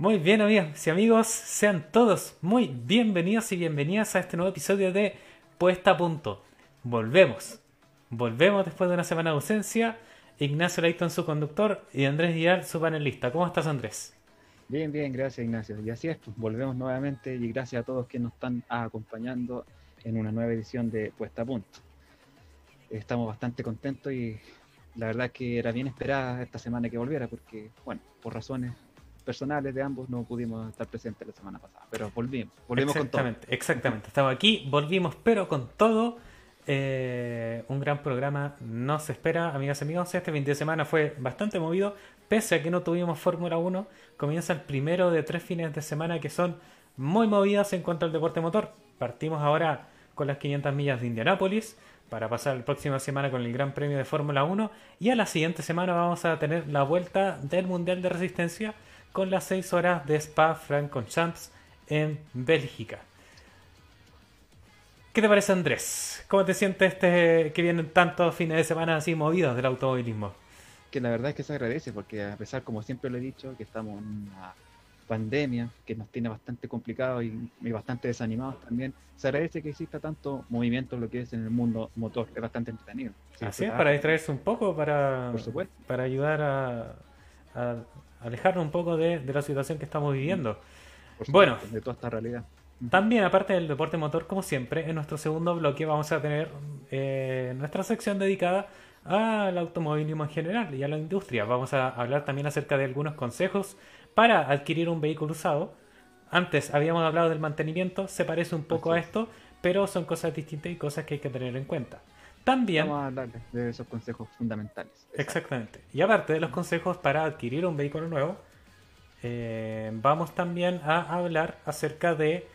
Muy bien, amigos y amigos, sean todos muy bienvenidos y bienvenidas a este nuevo episodio de Puesta a Punto. Volvemos, volvemos después de una semana de ausencia. Ignacio Leighton, su conductor, y Andrés Díaz, su panelista. ¿Cómo estás, Andrés? Bien, bien, gracias, Ignacio. Y así es, pues, volvemos nuevamente y gracias a todos que nos están acompañando en una nueva edición de Puesta a Punto. Estamos bastante contentos y la verdad que era bien esperada esta semana que volviera porque, bueno, por razones personales de ambos no pudimos estar presentes la semana pasada, pero volvimos, volvimos con todo. Exactamente. Estamos aquí, volvimos, pero con todo. Eh, un gran programa nos espera, amigas y amigos. Este fin de semana fue bastante movido, pese a que no tuvimos Fórmula 1. Comienza el primero de tres fines de semana que son muy movidas en cuanto al deporte motor. Partimos ahora con las 500 millas de Indianápolis para pasar la próxima semana con el Gran Premio de Fórmula 1 y a la siguiente semana vamos a tener la vuelta del Mundial de Resistencia con las 6 horas de Spa Francorchamps en Bélgica. ¿Qué te parece Andrés? ¿Cómo te sientes este que vienen tantos fines de semana así movidos del automovilismo? Que la verdad es que se agradece porque a pesar, como siempre lo he dicho, que estamos en una pandemia que nos tiene bastante complicados y, y, bastante desanimados también, se agradece que exista tanto movimiento en lo que es en el mundo motor, es bastante entretenido. Sí, Así es, para distraerse un poco, para, Por supuesto. para ayudar a, a alejarnos un poco de, de, la situación que estamos viviendo. Supuesto, bueno, de toda esta realidad. También, aparte del deporte motor, como siempre, en nuestro segundo bloque vamos a tener eh, nuestra sección dedicada al automovilismo en general y a la industria. Vamos a hablar también acerca de algunos consejos para adquirir un vehículo usado. Antes habíamos hablado del mantenimiento, se parece un poco Así a esto, pero son cosas distintas y cosas que hay que tener en cuenta. También, Vamos a hablar de esos consejos fundamentales. exactamente, y aparte de los consejos para adquirir un vehículo nuevo, eh, vamos también a hablar acerca de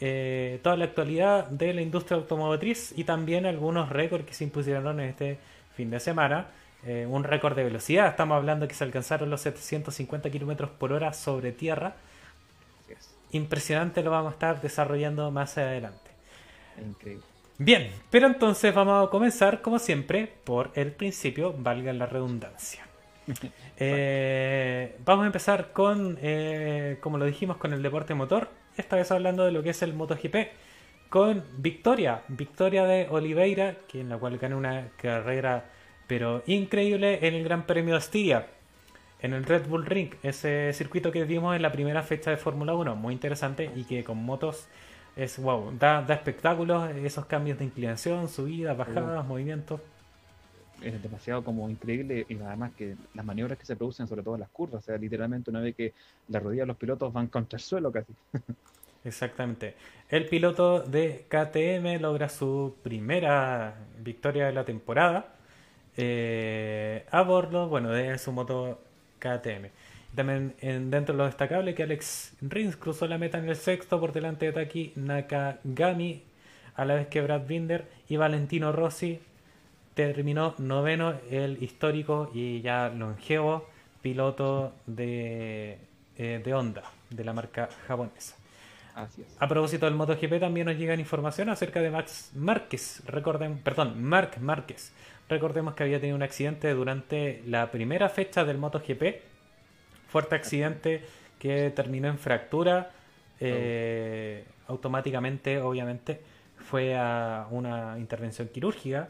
eh, toda la actualidad de la industria automotriz y también algunos récords que se impusieron en este fin de semana. Eh, un récord de velocidad, estamos hablando que se alcanzaron los 750 kilómetros por hora sobre tierra. Impresionante, lo vamos a estar desarrollando más adelante. Increíble. Bien, pero entonces vamos a comenzar, como siempre, por el principio, valga la redundancia. Eh, vamos a empezar con, eh, como lo dijimos, con el deporte motor. Esta vez hablando de lo que es el MotoGP. Con victoria, victoria de Oliveira, que en la cual ganó una carrera pero increíble en el Gran Premio de Estiria, en el Red Bull Ring, ese circuito que vimos en la primera fecha de Fórmula 1, muy interesante y que con motos es wow, da, da espectáculos, esos cambios de inclinación, subidas, bajadas, movimientos. Es demasiado como increíble y además que las maniobras que se producen, sobre todo en las curvas, o sea, literalmente una vez que las rodillas de los pilotos van contra el suelo casi. Exactamente. El piloto de KTM logra su primera victoria de la temporada eh, a bordo, bueno, de su moto KTM. También en, dentro de lo destacable que Alex Rins cruzó la meta en el sexto por delante de Taki Nakagami, a la vez que Brad Binder y Valentino Rossi terminó noveno el histórico y ya longevo piloto de, eh, de Honda, de la marca japonesa. Así es. A propósito del MotoGP también nos llegan información acerca de Max Márquez, recorden, perdón, Marc Márquez. Recordemos que había tenido un accidente durante la primera fecha del MotoGP. Fuerte accidente que terminó en fractura. Eh, automáticamente, obviamente, fue a una intervención quirúrgica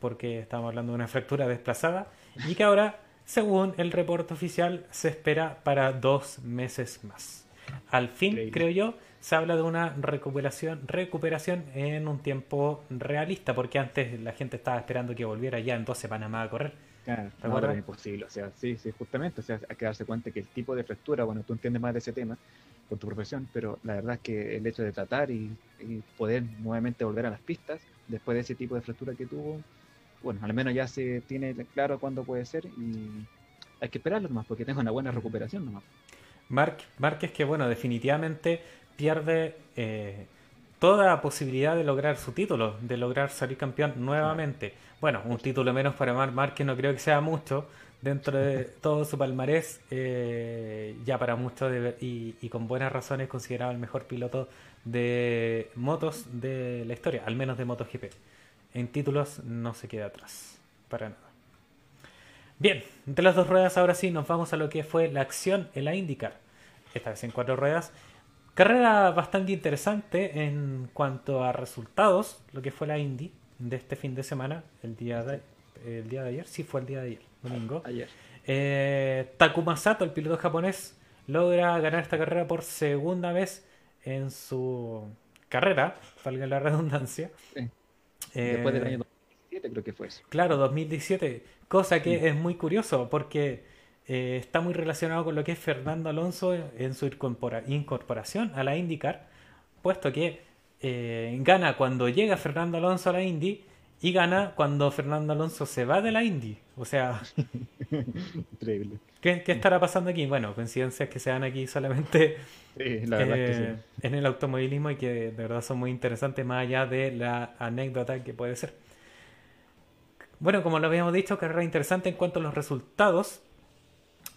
porque estamos hablando de una fractura desplazada y que ahora, según el reporte oficial, se espera para dos meses más. Al fin, Increíble. creo yo, se habla de una recuperación, recuperación en un tiempo realista, porque antes la gente estaba esperando que volviera ya en dos semanas más a correr. Claro, no, es imposible. O sea, sí, sí, justamente. O sea, hay que darse cuenta que el tipo de fractura, bueno, tú entiendes más de ese tema con tu profesión, pero la verdad es que el hecho de tratar y, y poder nuevamente volver a las pistas después de ese tipo de fractura que tuvo, bueno, al menos ya se tiene claro cuándo puede ser y hay que esperarlo nomás porque tenga una buena recuperación nomás. Marc, Márquez que, bueno, definitivamente pierde eh, toda posibilidad de lograr su título, de lograr salir campeón nuevamente. Bueno, un título menos para Marc Márquez no creo que sea mucho dentro de todo su palmarés, eh, ya para muchos de- y, y con buenas razones considerado el mejor piloto de motos de la historia, al menos de MotoGP. En títulos no se queda atrás, para nada. Bien, de las dos ruedas ahora sí nos vamos a lo que fue la acción en la IndyCar. esta vez en cuatro ruedas. Carrera bastante interesante en cuanto a resultados, lo que fue la Indy de este fin de semana, el día de, el día de ayer, sí fue el día de ayer, domingo. Ayer. Eh, Takuma Sato, el piloto japonés, logra ganar esta carrera por segunda vez en su carrera, valga la redundancia. Sí. Eh, Después del año 2007 creo que fue eso. Claro, 2017. Cosa que es muy curioso porque eh, está muy relacionado con lo que es Fernando Alonso en su incorpora- incorporación a la IndyCar, puesto que eh, gana cuando llega Fernando Alonso a la Indy y gana cuando Fernando Alonso se va de la Indy. O sea, Increíble. ¿qué, qué estará pasando aquí? Bueno, coincidencias que se dan aquí solamente Sí, la verdad es que eh, sí. en el automovilismo y que de verdad son muy interesantes más allá de la anécdota que puede ser. Bueno, como lo habíamos dicho, carrera interesante en cuanto a los resultados.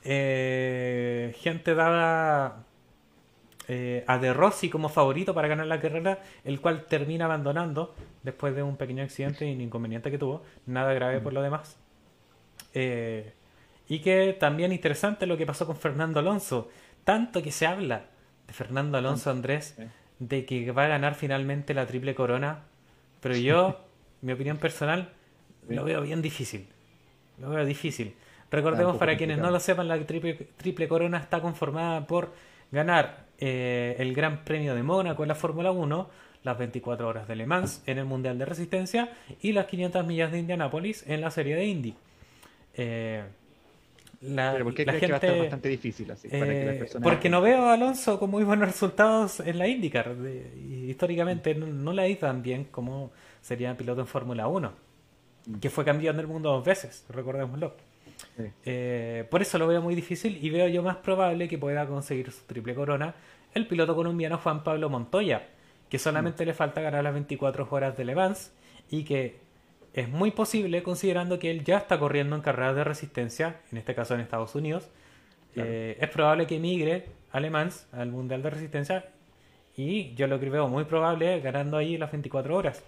Eh, gente daba eh, a De Rossi como favorito para ganar la carrera, el cual termina abandonando después de un pequeño accidente y un inconveniente que tuvo. Nada grave por lo demás. Eh, y que también interesante lo que pasó con Fernando Alonso. Tanto que se habla de Fernando Alonso Andrés Sí. de que va a ganar finalmente la triple corona. Pero yo, mi opinión personal, lo veo bien difícil. Lo veo difícil. Recordemos para quienes no lo sepan, la triple, triple corona está conformada por ganar eh, el Gran Premio de Mónaco en la Fórmula 1, las 24 horas de Le Mans en el Mundial de Resistencia y las 500 millas de Indianápolis en la serie de Indy. Eh, la, Pero ¿por qué la que va a estar gente- bastante difícil así? para que las eh, personas porque no veo a Alonso con muy buenos resultados en la IndyCar. De- históricamente no, no le ha ido tan bien como sería piloto en Fórmula 1, Mm. que fue campeón del mundo dos veces, recordémoslo. Sí. Eh, por eso lo veo muy difícil y veo yo más probable que pueda conseguir su triple corona el piloto colombiano Juan Pablo Montoya, que solamente le falta ganar las 24 horas de Le Mans y que es muy posible considerando que él ya está corriendo en carreras de resistencia, en este caso en Estados Unidos. Claro. Eh, es probable que emigre a Le Mans, al Mundial de Resistencia, y yo lo que veo muy probable ganando ahí las 24 horas.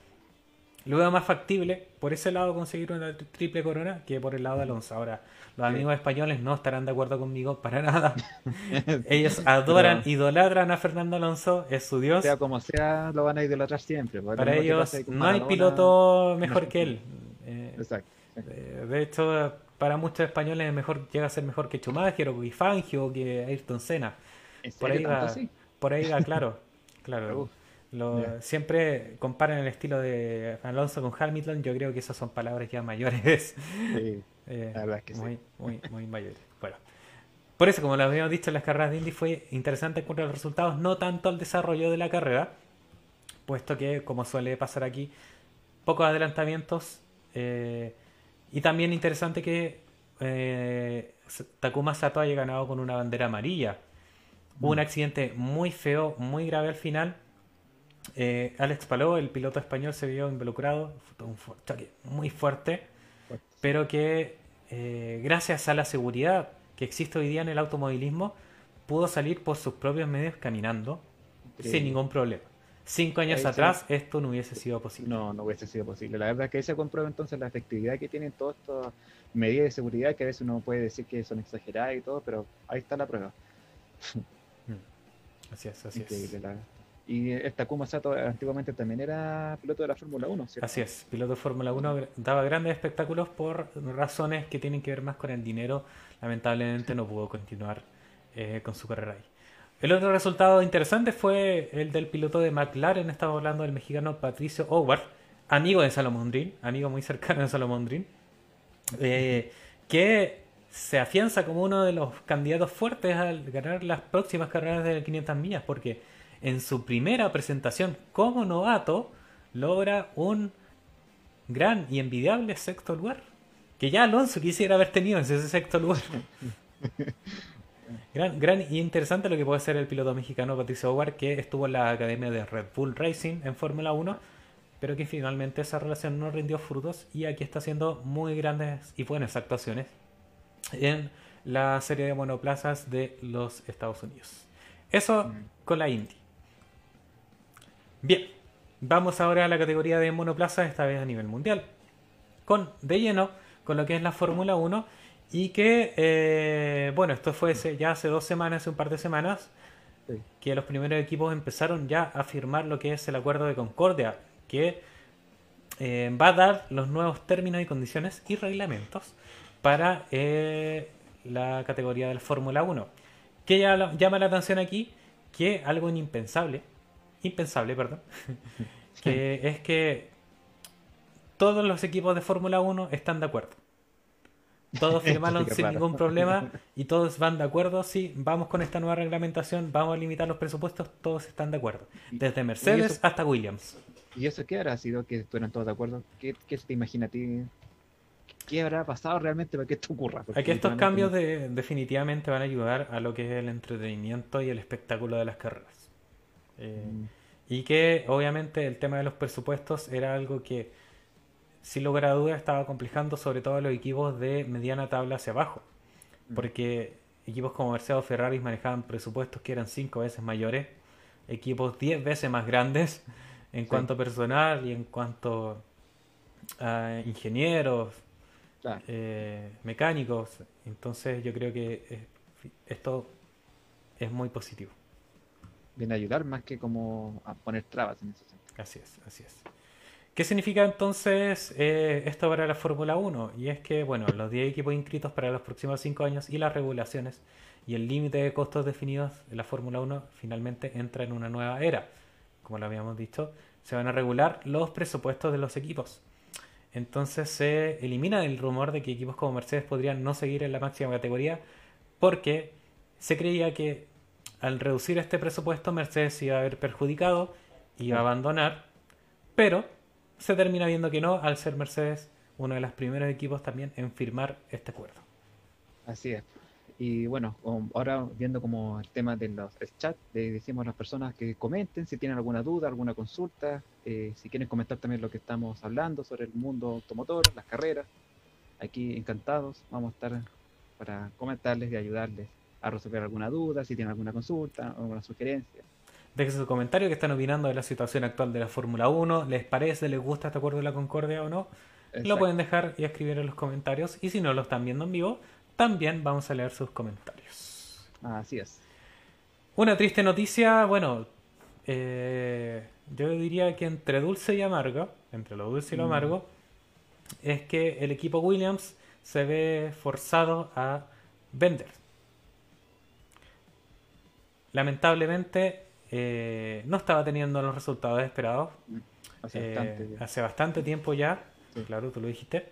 Lo veo más factible por ese lado conseguir una tri- triple corona que por el lado de Alonso. Ahora, los amigos españoles no estarán de acuerdo conmigo para nada. Ellos adoran, idolatran a Fernando Alonso, es su dios. sea como sea, lo van a idolatrar siempre. Para ellos no hay piloto mejor que él. Eh, Exacto. eh, de hecho, para muchos españoles es mejor, llega a ser mejor que Schumacher o que Fangio o que Ayrton Senna. ¿En Por ahí va, por ahí va, claro. claro. Lo- siempre comparan el estilo de Alonso con Hamilton. Yo creo que esas son palabras ya mayores. Sí. eh, La verdad es que sí. muy, muy, muy mayores. Bueno. Por eso, como lo habíamos dicho en las carreras de Indy, fue interesante en cuanto a los resultados, no tanto al desarrollo de la carrera, puesto que, como suele pasar aquí, pocos adelantamientos. eh, y también interesante que eh, Takuma Sato haya ganado con una bandera amarilla. Hubo un Mm. accidente muy feo, muy grave al final. Eh, Alex Palou, el piloto español, se vio involucrado. Fue un choque muy fuerte, pero que eh, gracias a la seguridad que existe hoy día en el automovilismo, pudo salir por sus propios medios caminando sin Increíble. ningún problema. Cinco años atrás esto no hubiese sido posible. No, no hubiese sido posible. La verdad es que ahí se comprueba entonces la efectividad que tienen todas estas medidas de seguridad que a veces uno puede decir que son exageradas y todo, pero ahí está la prueba. Mm. Así es, así Increíble, es. la. Y esta Takuma Sato antiguamente también era piloto de la Fórmula 1, ¿cierto? Así es, piloto de Fórmula 1 daba grandes espectáculos por razones que tienen que ver más con el dinero. Lamentablemente no pudo continuar eh, con su carrera ahí. El otro resultado interesante fue el del piloto de McLaren, estamos hablando del mexicano Patricio Howard, amigo de Salomón Green, amigo muy cercano de Salomón Green, eh, que se afianza como uno de los candidatos fuertes al ganar las próximas carreras de 500 millas, porque en su primera presentación como novato logra un gran y envidiable sexto lugar, que ya Alonso quisiera haber tenido ese sexto lugar. Gran, gran y interesante lo que puede ser el piloto mexicano Patricio Howard, que estuvo en la academia de Red Bull Racing en Fórmula 1, pero que finalmente esa relación no rindió frutos y aquí está haciendo muy grandes y buenas actuaciones en la serie de monoplazas de los Estados Unidos. Eso Mm. con la Indy. Bien, vamos ahora a la categoría de monoplazas, esta vez a nivel mundial. Con de lleno con lo que es la Fórmula 1 Y que, eh, bueno, esto fue ya hace dos semanas, hace un par de semanas, que los primeros equipos empezaron ya a firmar lo que es el acuerdo de Concordia, que eh, va a dar los nuevos términos y condiciones y reglamentos para eh, la categoría del Fórmula 1. Que ya llama la atención aquí que algo impensable, impensable, perdón, que es que todos los equipos de Fórmula 1 están de acuerdo. Todos firmaron sin ningún problema y todos van de acuerdo. Sí, vamos con esta nueva reglamentación, vamos a limitar los presupuestos, todos están de acuerdo. Desde Mercedes hasta Williams. ¿Y eso qué habrá sido que estuvieran todos de acuerdo? ¿Qué, qué te imaginas a ti? ¿Qué habrá pasado realmente para que esto ocurra? Aquí estos cambios de, definitivamente van a ayudar a lo que es el entretenimiento y el espectáculo de las carreras. Eh, mm. Y que obviamente el tema de los presupuestos era algo que sin lugar a dudas estaba complejando sobre todo a los equipos de mediana tabla hacia abajo. Mm. Porque equipos como Mercedes o Ferrari manejaban presupuestos que eran cinco veces mayores, equipos diez veces más grandes en cuanto a personal y en cuanto a ingenieros, eh, mecánicos. Entonces yo creo que esto es muy positivo. Viene a ayudar más que como a poner trabas en ese sentido. Así es, así es. ¿Qué significa entonces eh, esto para la Fórmula 1? Y es que, bueno, los 10 equipos inscritos para los próximos 5 años y las regulaciones y el límite de costos definidos de la Fórmula 1 finalmente entra en una nueva era. Como lo habíamos dicho, se van a regular los presupuestos de los equipos. Entonces se elimina el rumor de que equipos como Mercedes podrían no seguir en la máxima categoría porque se creía que al reducir este presupuesto Mercedes iba a haber perjudicado, iba a abandonar, pero se termina viendo que no al ser Mercedes uno de los primeros equipos también en firmar este acuerdo. Así es. Y bueno, ahora viendo como el tema de los chat, le decimos a las personas que comenten si tienen alguna duda, alguna consulta, eh, si quieren comentar también lo que estamos hablando sobre el mundo automotor, las carreras. Aquí encantados, vamos a estar para comentarles y ayudarles a resolver alguna duda, si tienen alguna consulta o alguna sugerencia. Dejen su comentario que están opinando de la situación actual de la Fórmula 1. ¿Les parece, les gusta este acuerdo de la Concordia o no? Lo pueden dejar y escribir en los comentarios. Y si no lo están viendo en vivo, también vamos a leer sus comentarios. Así es. Una triste noticia, bueno, eh, yo diría que entre dulce y amargo, entre lo dulce y lo mm. amargo, es que el equipo Williams se ve forzado a vender. Lamentablemente eh, no estaba teniendo los resultados esperados. Eh, hace, bastante, tiempo ya, claro, tú lo dijiste.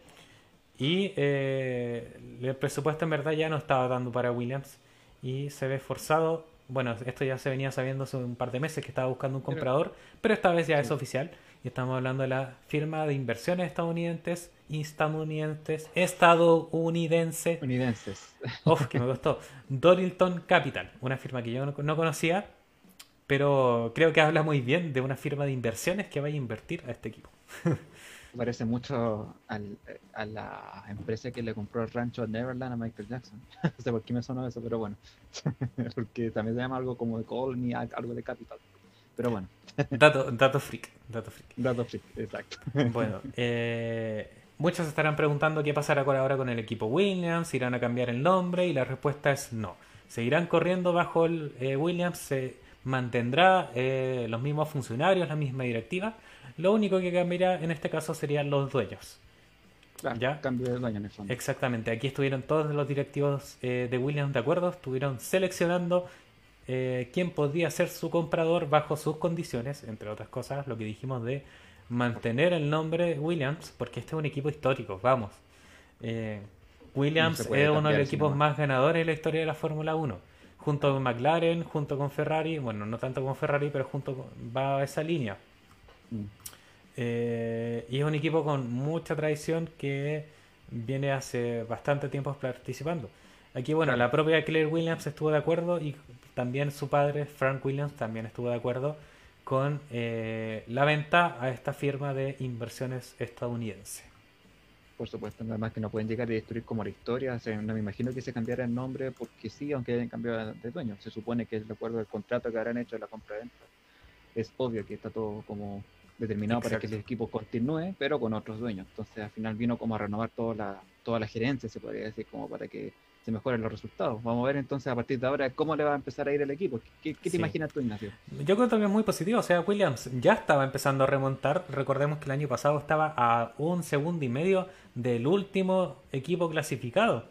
Y eh, el presupuesto en verdad ya no estaba dando para Williams y se ve forzado. Bueno, esto ya se venía sabiendo hace un par de meses que estaba buscando un comprador, pero, esta vez ya es oficial. Y estamos hablando de la firma de inversiones estadounidenses, estadounidenses, estadounidense. Unidenses. Uf, que me costó. Dorilton Capital, una firma que yo no conocía, pero creo que habla muy bien de una firma de inversiones que vaya a invertir a este equipo. parece mucho a la empresa que le compró el rancho a Neverland a Michael Jackson. no sé por qué me sonó eso, pero bueno. Porque también se llama algo como de Colony, algo de Capital. Pero bueno. dato, dato freak. Dato freak. Dato freak, exacto. bueno, eh, muchos estarán preguntando qué pasará ahora con el equipo Williams, irán a cambiar el nombre y la respuesta es no. Seguirán corriendo bajo el eh, Williams, se mantendrá eh, los mismos funcionarios, la misma directiva lo único que cambiará en este caso serían los dueños. ¿Ya? Cambio de dueño en el fondo. Exactamente. Aquí estuvieron todos los directivos eh, de Williams de acuerdo, estuvieron seleccionando quién podría ser su comprador bajo sus condiciones, entre otras cosas, lo que dijimos de mantener el nombre Williams, porque este es un equipo histórico, vamos. Eh, Williams es uno de los equipos más ganadores en la historia de la Fórmula 1, junto con McLaren, junto con Ferrari, bueno, no tanto con Ferrari, pero junto con, va a esa línea. Mm. Eh, y es un equipo con mucha tradición que viene hace bastante tiempo participando. Aquí, bueno, la propia Claire Williams estuvo de acuerdo y también su padre, Frank Williams, también estuvo de acuerdo con eh, la venta a esta firma de inversiones estadounidense. Por supuesto, nada más que no pueden llegar y destruir como la historia. no me imagino que se cambiara el nombre porque sí, aunque hayan cambiado de dueño. Se supone que es de acuerdo al contrato que habrán hecho de la compra-venta. Es obvio que está todo como determinado para que el equipo continúe, pero con otros dueños. Entonces al final vino como a renovar toda la, toda la gerencia, se podría decir, como para que se mejoren los resultados. Vamos a ver entonces a partir de ahora cómo le va a empezar a ir el equipo. ¿Qué, te imaginas tú, Ignacio? Yo creo que es muy positivo. O sea, Williams ya estaba empezando a remontar. Recordemos que el año pasado estaba a un segundo y medio del último equipo clasificado.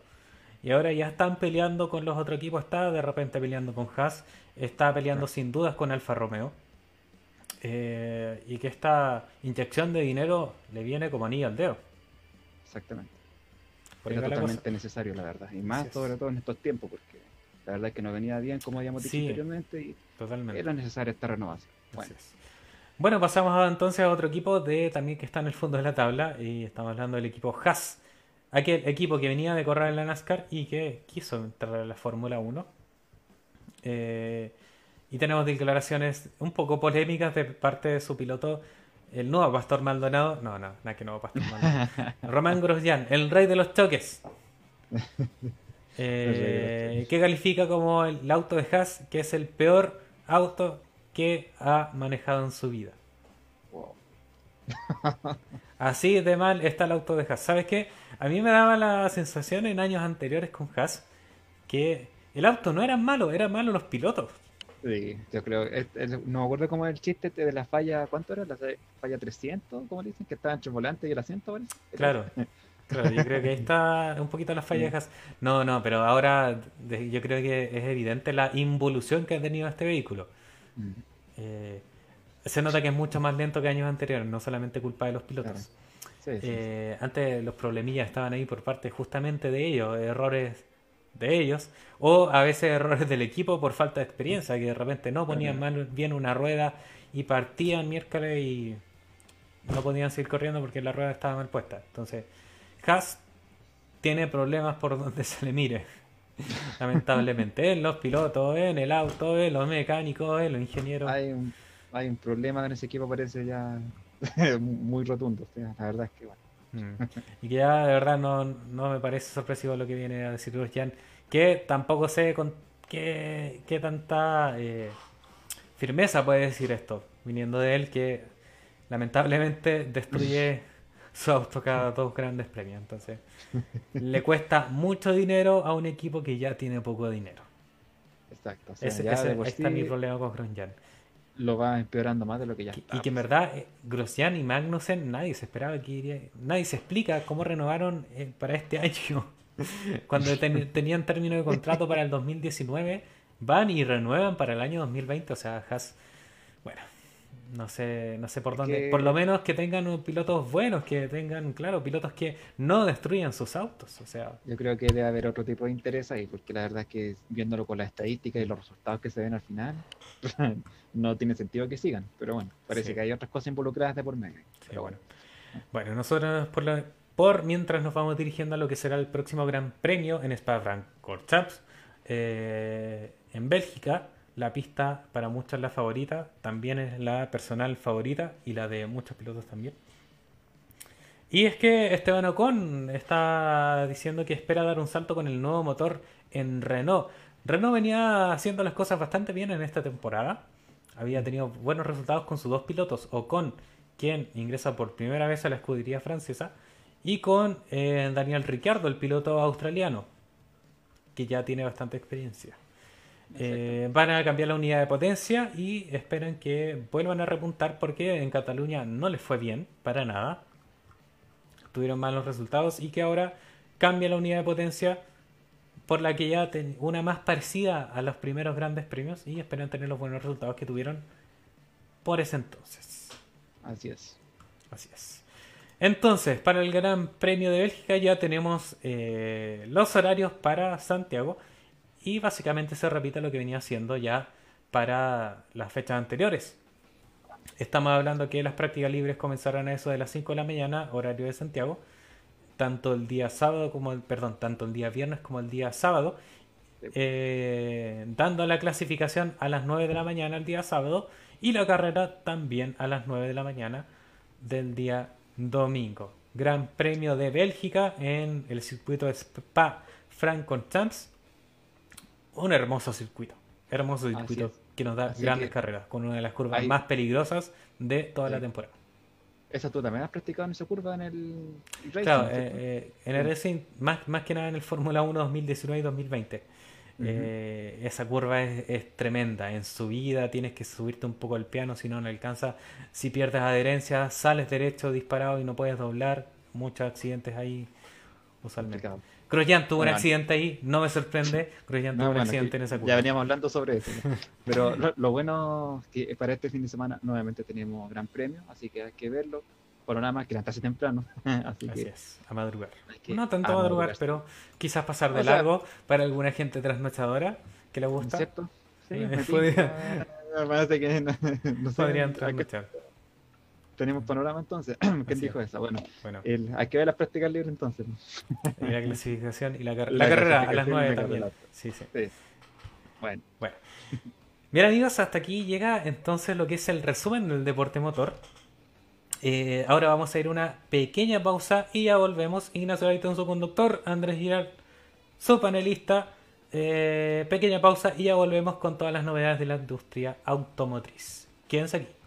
Y ahora ya están peleando con los otros equipos. Está de repente peleando con Haas. Está peleando sin dudas con Alfa Romeo. Eh, y que esta inyección de dinero le viene como anillo al dedo. Exactamente. Era totalmente necesario, la verdad. Y más sobre todo en estos tiempos, porque la verdad es que no venía bien, como habíamos dicho anteriormente, y totalmente. era necesaria esta renovación. Bueno. bueno, pasamos entonces a otro equipo de también que está en el fondo de la tabla, y estamos hablando del equipo Haas. Aquel equipo que venía de correr en la NASCAR y que quiso entrar a la Fórmula 1. Eh, y tenemos declaraciones un poco polémicas de parte de su piloto, el nuevo Pastor Maldonado. No, no, nada que nuevo Pastor Maldonado. Román Grosjean, el rey de los choques. Eh, que califica como el auto de Haas, que es el peor auto que ha manejado en su vida. Así de mal está el auto de Haas. ¿Sabes qué? A mí me daba la sensación en años anteriores con Haas que el auto no era malo, eran malos los pilotos. Sí, yo creo, no me acuerdo cómo es el chiste este de la falla, ¿cuánto era? La falla 300, ¿cómo dicen? Que estaba entre el volante y el asiento, ¿vale? Claro, claro, yo creo que ahí está un poquito la falla de No, no, pero ahora yo creo que es evidente la involución que ha tenido este vehículo. Mm. Eh, se nota que es mucho más lento que años anteriores, no solamente culpa de los pilotos. Eh, antes los problemillas estaban ahí por parte justamente de ellos, errores de ellos, o a veces errores del equipo por falta de experiencia, que de repente no ponían mal, bien una rueda y partían miércoles y no podían seguir corriendo porque la rueda estaba mal puesta. Entonces, Haas tiene problemas por donde se le mire. Lamentablemente, en los pilotos, en el auto, en los mecánicos, en los ingenieros. Hay un, hay un problema en ese equipo, parece ya muy rotundo. La verdad es que bueno. Y que ya de verdad no, no, me parece sorpresivo lo que viene a decir Jan, que tampoco sé con qué, qué tanta eh, firmeza puede decir esto, viniendo de él que lamentablemente destruye su auto cada dos grandes premios. Entonces, le cuesta mucho dinero a un equipo que ya tiene poco dinero. Exacto. ese, está mi problema con Grosjean lo va empeorando más de lo que ya está. Y que en verdad, eh, Grosjean y Magnussen, nadie se esperaba que iría, nadie se explica cómo renovaron eh, para este año. Cuando tenían término de contrato para el 2019, van y renuevan para el año 2020. O sea, Haas, no sé, no sé por dónde. Por lo menos que tengan pilotos buenos, que tengan, claro, pilotos que no destruyan sus autos. O sea. Yo creo que debe haber otro tipo de interés ahí, porque la verdad es que viéndolo con las estadísticas y los resultados que se ven al final, no tiene sentido que sigan. Pero bueno, parece que hay otras cosas involucradas de por medio. pero bueno. Bueno, nosotros por, por mientras nos vamos dirigiendo a lo que será el próximo Gran Premio en Spa-Francorchamps, eh, en Bélgica la pista para muchos es la favorita, también es la personal favorita y la de muchos pilotos también. Y es que Esteban Ocon está diciendo que espera dar un salto con el nuevo motor en Renault. Renault venía haciendo las cosas bastante bien en esta temporada. Había tenido buenos resultados con sus dos pilotos, Ocon, quien ingresa por primera vez a la escudería francesa, y con eh, Daniel Ricciardo, el piloto australiano, que ya tiene bastante experiencia. Eh, van a cambiar la unidad de potencia y esperan que vuelvan a repuntar porque en Cataluña no les fue bien, para nada. Tuvieron malos resultados y que ahora cambia la unidad de potencia por la que ya una más parecida a los primeros grandes premios y esperan tener los buenos resultados que tuvieron por ese entonces. Así es. Así es. Entonces, para el Gran Premio de Bélgica ya tenemos eh, los horarios para Santiago y básicamente se repite lo que venía haciendo ya para las fechas anteriores. Estamos hablando que las prácticas libres comenzarán a eso de las 5 de la mañana, horario de Santiago, tanto el día sábado como el, perdón, tanto el día viernes como el día sábado, eh, dando la clasificación a las 9 de la mañana el día sábado y la carrera también a las 9 de la mañana del día domingo. Gran Premio de Bélgica en el circuito de Spa Francorchamps un hermoso circuito. Hermoso circuito que nos da grandes carreras, con una de las curvas más peligrosas de toda la temporada. ¿Esa tú también has practicado en esa curva en el racing? Claro, eh, eh, en el racing, más, más que nada en el Fórmula 1 2019 y 2020. Eh, esa curva es, tremenda. En subida tienes que subirte un poco el piano, si no, no alcanza. Si pierdes adherencia, sales derecho disparado y no puedes doblar. Muchos accidentes ahí, usualmente. Grosjean tuvo un accidente ahí, no me sorprende. Grosjean tuvo un accidente en esa curva. Ya veníamos hablando sobre eso. Pero lo, bueno es que para este fin de semana nuevamente tenemos gran premio, así que hay que verlo. Por nada más que levantarse temprano. así, así es, a madrugar. No tanto a madrugar, pero quizás pasar de largo para alguna gente trasnochadora que le gusta. ¿Cierto? Sí, me podría... parece que no, no podrían trasnochar. Tenemos panorama entonces. ¿Quién dijo eso? Bueno, hay que ver las prácticas libres entonces. Y la clasificación y la, carrera a las 9 también. Sí, sí. Bueno. bueno. Bien amigos, hasta aquí llega entonces lo que es el resumen del deporte motor. Eh, ahora vamos a ir a una pequeña pausa y ya volvemos. Ignacio Gaitón, su conductor, Andrés Girard, su panelista. Eh, pequeña pausa y ya volvemos con todas las novedades de la industria automotriz. Quédense aquí.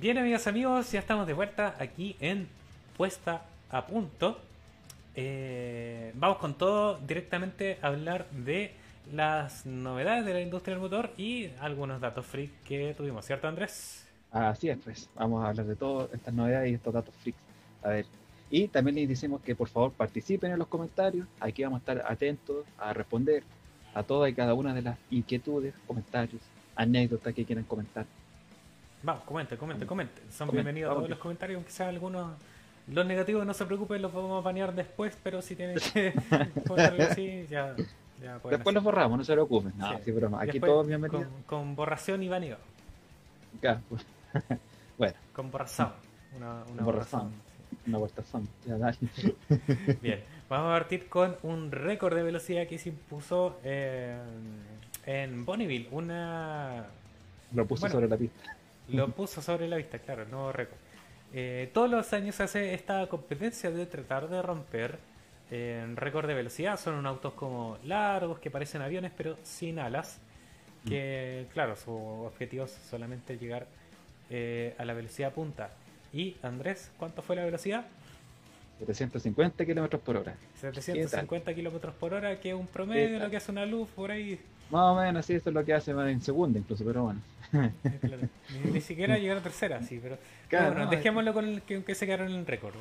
Bien, amigas, amigos, ya estamos de vuelta aquí en Puesta a Punto. Eh, vamos con todo directamente a hablar de las novedades de la industria del motor y algunos datos freak que tuvimos, ¿cierto, Andrés? Así es, pues. Vamos a hablar de todas estas novedades y estos datos freaks. A ver. Y también les decimos que por favor participen en los comentarios. Aquí vamos a estar atentos a responder a todas y cada una de las inquietudes, comentarios, anécdotas que quieran comentar. Vamos, comenten, comenten, comenten. Son bienvenidos todos los comentarios, aunque sean algunos. Los negativos no se preocupen, los vamos a banear después, pero si tienen que comentar así, ya, ya Después los borramos, no se preocupen. No, sí. broma. Aquí todos bienvenidos. Con, borración y baneo. Pues. bueno. Con borrazón. Una, una borrazón. Una borrazón. Ya, dale. Bien, vamos a partir con un récord de velocidad que se impuso en, en Bonneville. Una. Lo puso sobre la pista. Lo puso sobre la vista, claro, el nuevo récord. Eh, todos los años se hace esta competencia de tratar de romper eh, récord de velocidad. Son unos autos como largos, que parecen aviones, pero sin alas. Que, mm. claro, su objetivo es solamente llegar eh, a la velocidad punta. Y, Andrés, ¿cuánto fue la velocidad? 750 kilómetros por hora. 750 kilómetros por hora, que es un promedio, lo que hace una luz por ahí. Más o menos, sí, eso es lo que hace en segunda incluso, pero bueno. Ni, siquiera llegar a tercera, sí, pero bueno, dejémoslo con el que, se quedaron en el récord.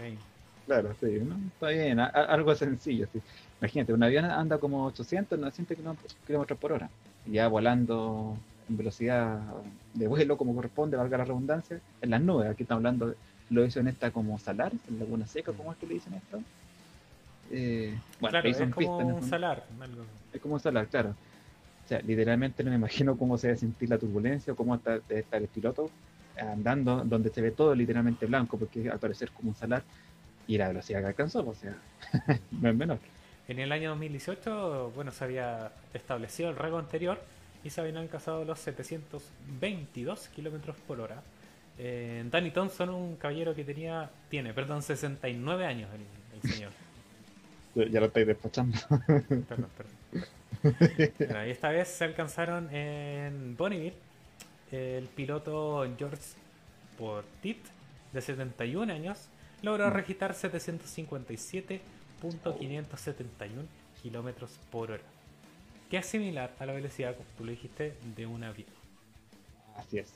Claro, sí, está bien, algo sencillo. Sí. Imagínate, un avión anda como 800, 900 kilómetros por hora, ya volando en velocidad de vuelo como corresponde, valga la redundancia, en las nubes. Aquí estamos hablando, lo hizo en esta como salar, en Laguna Seca, ¿cómo es que le dicen esto? Eh, bueno, claro, es como un salar. Es como un salar, claro literalmente no me imagino cómo se debe sentir la turbulencia o cómo está, debe estar el piloto andando donde se ve todo literalmente blanco, porque al parecer como un salar y la velocidad que alcanzó, o sea, no es menor. En el año 2018, bueno, se había establecido el récord anterior y se habían alcanzado los 722 kilómetros por hora. Eh, Danny Thompson, un caballero que tenía, tiene, perdón, 69 años el, señor. Ya lo estáis despachando. perdón, perdón y esta vez se alcanzaron en Bonneville el piloto George Portit, de 71 años, logró mm. registrar 757.571 kilómetros por hora, que es similar a la velocidad, como tú lo dijiste, de un avión. Así es.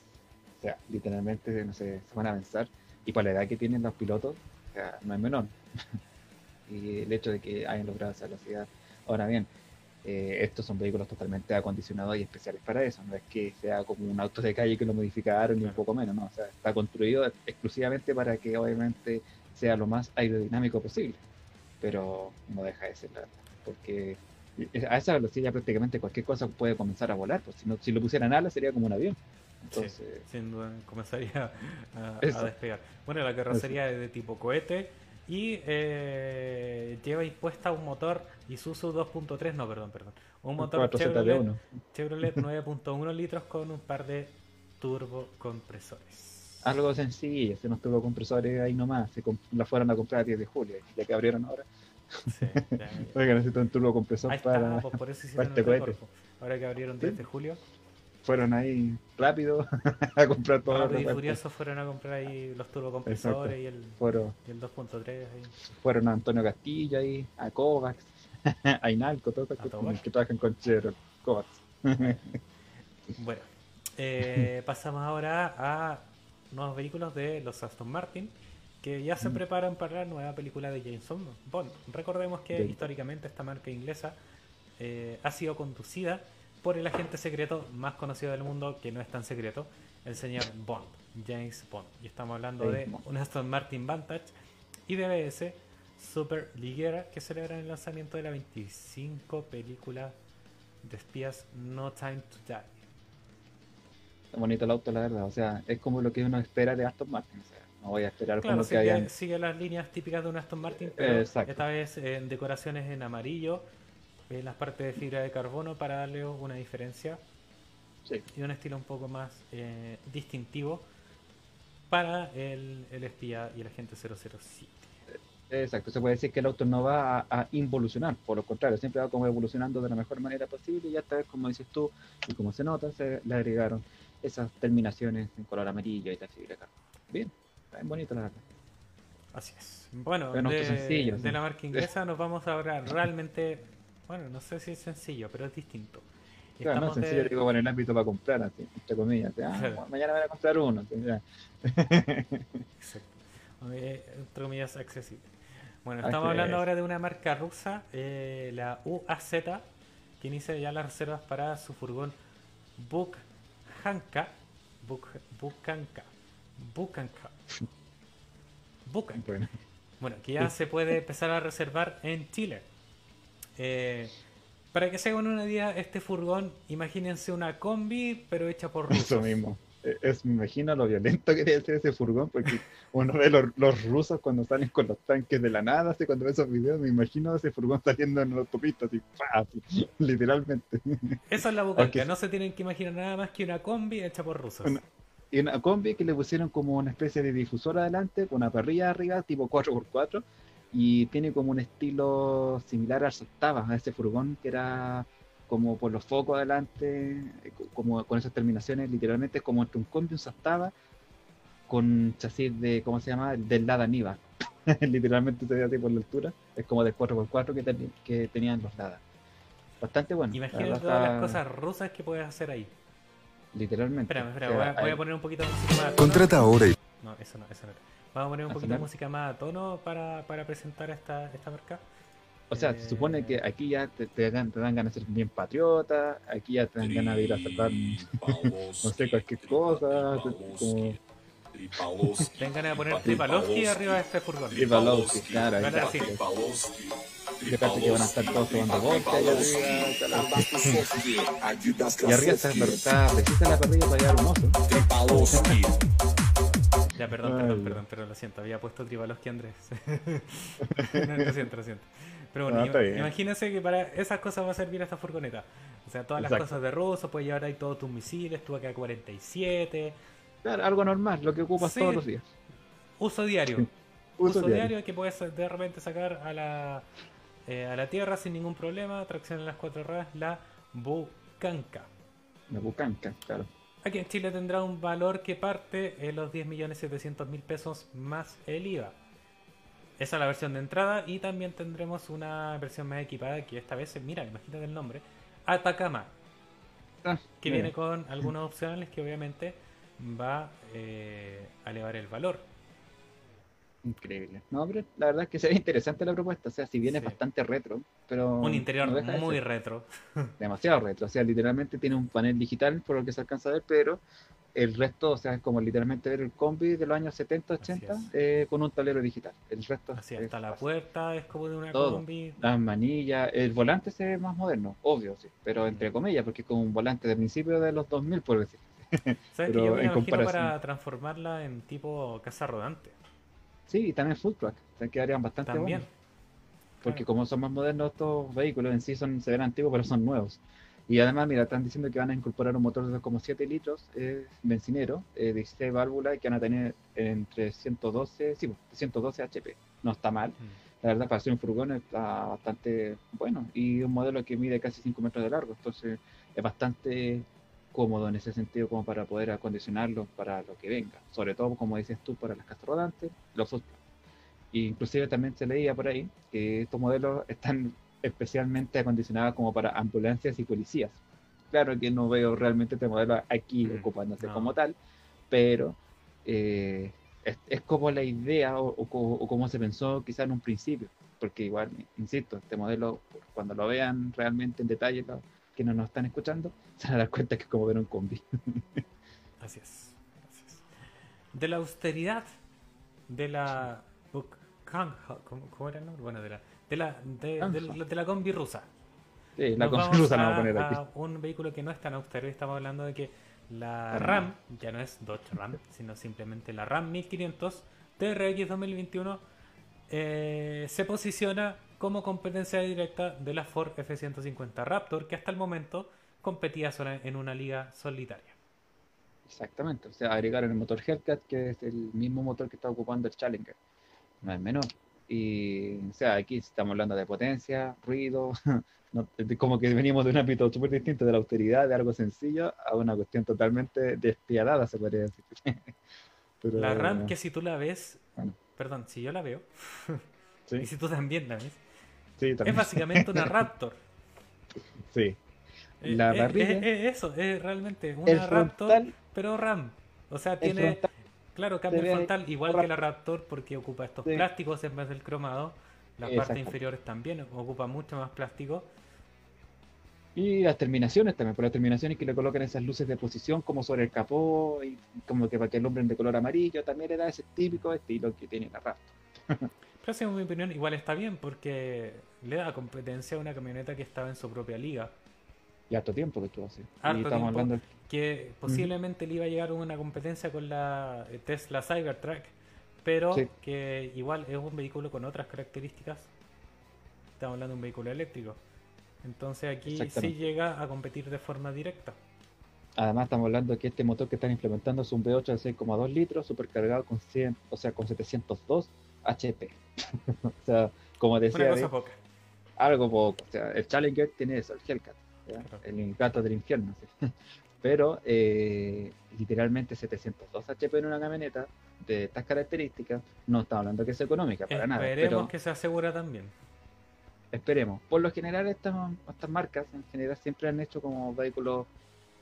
O sea, literalmente, no sé, se van a avanzar. Y por la edad que tienen los pilotos, o sea, no es menor. Y el hecho de que hayan logrado esa velocidad. Ahora bien, eh, estos son vehículos totalmente acondicionados y especiales para eso. No es que sea como un auto de calle que lo modificaron ni un poco menos, no. O sea, está construido exclusivamente para que obviamente sea lo más aerodinámico posible. Pero no deja de ser la porque a esa velocidad prácticamente cualquier cosa puede comenzar a volar. Pues si, no, si lo pusieran alas sería como un avión. Entonces, sin duda comenzaría a, despegar. Bueno, la carrocería es de tipo cohete y eh, lleva impuesta un motor Isuzu 2.3, no, perdón, perdón. Un motor Chevrolet, Chevrolet 9.1 litros con un par de turbocompresores. Algo sencillo, se nos turbocompresores ahí nomás, se la fueron a comprar a 10 de julio, ya que abrieron ahora. Sí, ya, Oiga, necesito un turbocompresor para, pues, por eso para este cohete. Ahora que abrieron 10 de julio fueron ahí rápido a comprar todo. Rápido y Furioso fueron a comprar ahí los turbocompresores y el, y el 2.3. Fueron a Antonio Castillo ahí, a Kovacs, a Inalco, todos los que trabajan con Chevrolet, Kovacs. bueno, eh, pasamos ahora a nuevos vehículos de los Aston Martin que ya se mm. preparan para la nueva película de Jameson Bond. Recordemos que históricamente esta marca inglesa eh, ha sido conducida por el agente secreto más conocido del mundo, que no es tan secreto, el señor Bond, James Bond. Y estamos hablando de un Aston Martin Vantage y DBS Super Liguera que celebran el lanzamiento de la 25 película de espías No Time to Die. Está bonito el auto, la verdad. O sea, es como lo que uno espera de Aston Martin. O sea, no voy a esperar como que sigue las líneas típicas de un Aston Martin, pero esta vez en decoraciones en amarillo eh, las partes de fibra de carbono para darle una diferencia y un estilo un poco más eh, distintivo para el, el, espía y el agente 007. Exacto, se puede decir que el auto no va a, involucionar, por lo contrario, siempre va como evolucionando de la mejor manera posible y ya esta vez, como dices tú, y como se nota, se le agregaron esas terminaciones en color amarillo y tal fibra de carbono. bien, está bien bonito la verdad. Así es. Bueno, de, está sencillo, de sí. la marca inglesa nos vamos ahora realmente, bueno, no sé si es sencillo, pero es distinto. Claro, no es sencillo, de- digo, bueno, el ámbito para comprar, así, entre comillas. así, ah, Claro. mañana voy a comprar uno. así. Exacto. Eh, entre comillas, accesible. Bueno, estamos hablando ahora de una marca rusa, eh, la UAZ, que inicia ya las reservas para su furgón Bukhanka. Buk, Bukanka. Bukanka. Bukanka. Bueno, Bueno, que ya se puede empezar a reservar en Chile. Eh, para que se hagan una idea, este furgón, imagínense una combi, pero hecha por rusos. eso mismo. Eh, Es, me imagino lo violento que debe ser ese furgón, porque uno ve los, los rusos cuando salen con los tanques de la nada, así cuando ve esos videos, me imagino ese furgón saliendo en la autopista, así, ¡pa! así, literalmente. Esa es la. Ok. No se tienen que imaginar nada más que una combi hecha por rusos. Una- Y una combi que le pusieron como una especie de difusor adelante, con una parrilla arriba, tipo 4x4, y tiene como un estilo similar al Soctava, a ese furgón que era como por los focos adelante, eh, co- como con esas terminaciones, literalmente es como entre un combi y un Soctava, con chasis de, ¿cómo se llama? Del Lada Niva. literalmente se ve así por la altura, es como del 4x4 que, teni- que tenían los Lada. Bastante bueno. Imagínate todas las cosas rusas que puedes hacer ahí. Literalmente. Espérame, O sea, voy, a, voy a hay- poner un poquito de música más. Contrata ahora y No, eso no, eso no. Vamos a poner un ¿Al poquito de música más a tono para, para presentar esta, esta marca. O sea, se supone que aquí ya te, te dan, te dan ganas de ser bien patriota, aquí ya te dan ganas de ir a salvar, no sé, cualquier cosa, como Tengan ganas de poner Tripalowski arriba de este furgón. Tripalowski, claro, Van a está. Yo que van a estar todos tomando vodka allá arriba, y arriba está, está precisa la parrilla para llevar un oso. Ya, perdón, Ay, perdón, perdón, pero lo siento, había puesto Tripalowski Andrés. No, lo siento, lo siento. Pero bueno, No, imagínense que para esas cosas va a servir esta furgoneta. O sea, todas las Exacto. cosas de ruso, puedes llevar ahí todos tus misiles, tu AK-47, Claro, algo normal, lo que ocupas Sí. todos los días. uso diario. Uso uso diario. diario que puedes de repente sacar a la, eh, a la tierra sin ningún problema, tracción en las cuatro ruedas, la Bucanca. La bucanca, claro. Aquí en Chile tendrá un valor que parte en los 10.700.000 pesos más el IVA. Esa es la versión de entrada y también tendremos una versión más equipada que esta vez, mira, imagínate el nombre, Atacama, Ah, que viene con algunos opcionales que obviamente va eh, a elevar el valor. Increíble. No, pero la verdad es que se ve interesante la propuesta. O sea, si bien es bastante retro, pero. Un interior no deja de muy ser retro. demasiado retro. O sea, literalmente tiene un panel digital, por lo que se alcanza a ver, pero el resto, o sea, es como literalmente ver el combi de los años 70, 80 Así es. eh, con un tablero digital. El resto Así es hasta la puerta es como de una Todo. combi. Las manillas, el volante se ve más moderno, obvio, sí, pero entre comillas, porque es como un volante de principio de los 2000, por decir. ¿Sabes que pero yo me en imagino comparación- para transformarla en tipo casa rodante? Sí, y también full track, o sea, quedarían bastante También. buenos. Porque Claro. como son más modernos estos vehículos en sí son, se ven antiguos, pero son nuevos. Y además, mira, están diciendo que van a incorporar un motor de como 7 litros, eh, bencinero, eh, 16 válvulas, y que van a tener entre 112, sí, pues, 112 HP. No está mal. Mm. La verdad, para ser un furgón está bastante bueno. Y un modelo que mide casi 5 metros de largo. Entonces, es bastante cómodo en ese sentido como para poder acondicionarlo para lo que venga. Sobre todo, como dices tú, para las casas rodantes, los otros. Inclusive también se leía por ahí que estos modelos están especialmente acondicionados como para ambulancias y policías. Claro que no veo realmente este modelo aquí Mm, ocupándose no. como tal, pero eh, es, es como la idea o, o o como se pensó quizá en un principio, porque igual, insisto, este modelo, cuando lo vean realmente en detalle, los que no nos están escuchando, se van a dar cuenta que es como ver un combi. Así es. así es. De la austeridad de la ¿cómo, cómo era el nombre? Bueno, de la de la de, de la, de la combi rusa. Sí, la Nos combi vamos rusa la vamos a poner aquí. a un vehículo que no es tan austero. Estamos hablando de que la RAM, ya no es Dodge Ram, sino simplemente la RAM 1500 TRX 2021 eh, se posiciona como competencia directa de la Ford F-150 Raptor, que hasta el momento competía sola en una liga solitaria. Exactamente, o sea, agregaron el motor Hellcat, que es el mismo motor que está ocupando el Challenger, no es menor. Y, o sea, aquí estamos hablando de potencia, ruido, no- como que venimos de un ámbito súper distinto de la austeridad, de algo sencillo, a una cuestión totalmente despiadada, se podría decir. Pero, La RAM que si tú la ves, bueno, perdón, si yo la veo, sí, y si tú también la ves, sí, es básicamente una Raptor. Sí. Eh, La eh, parrilla. eh, eh, eso, es realmente El una Raptor, frontal, pero RAM. O sea, el tiene, frontal claro, cambio frontal igual que la Raptor porque ocupa estos Sí. plásticos en vez del cromado. Las partes inferiores también ocupa mucho más plástico. Y las terminaciones también, por las terminaciones que le colocan esas luces de posición como sobre el capó y como que para que alumbren de color amarillo, también le da ese típico estilo que tiene la Raptor. Pero según mi opinión, igual está bien porque le da competencia a una camioneta que estaba en su propia liga. Y harto tiempo que estuvo así. Harto y tiempo. hablando Que posiblemente le iba a llegar una competencia con la eh, Tesla Cybertruck, pero Sí. que igual es un vehículo con otras características. Estamos hablando de un vehículo eléctrico. Entonces aquí sí llega a competir de forma directa. Además, estamos hablando de que este motor que están implementando es un V8 de 6,2 litros, supercargado con 100, o sea, con 702 HP. o sea, como Una decía, cosa de- poca. algo poco. O sea, el Challenger tiene eso, el Hellcat, el gato del infierno. ¿sí? Pero eh, literalmente 702 HP en una camioneta de estas características, no estamos hablando que es económica para nada. Esperemos que se asegura también. esperemos. Por lo general, estas, estas marcas en general siempre han hecho como vehículos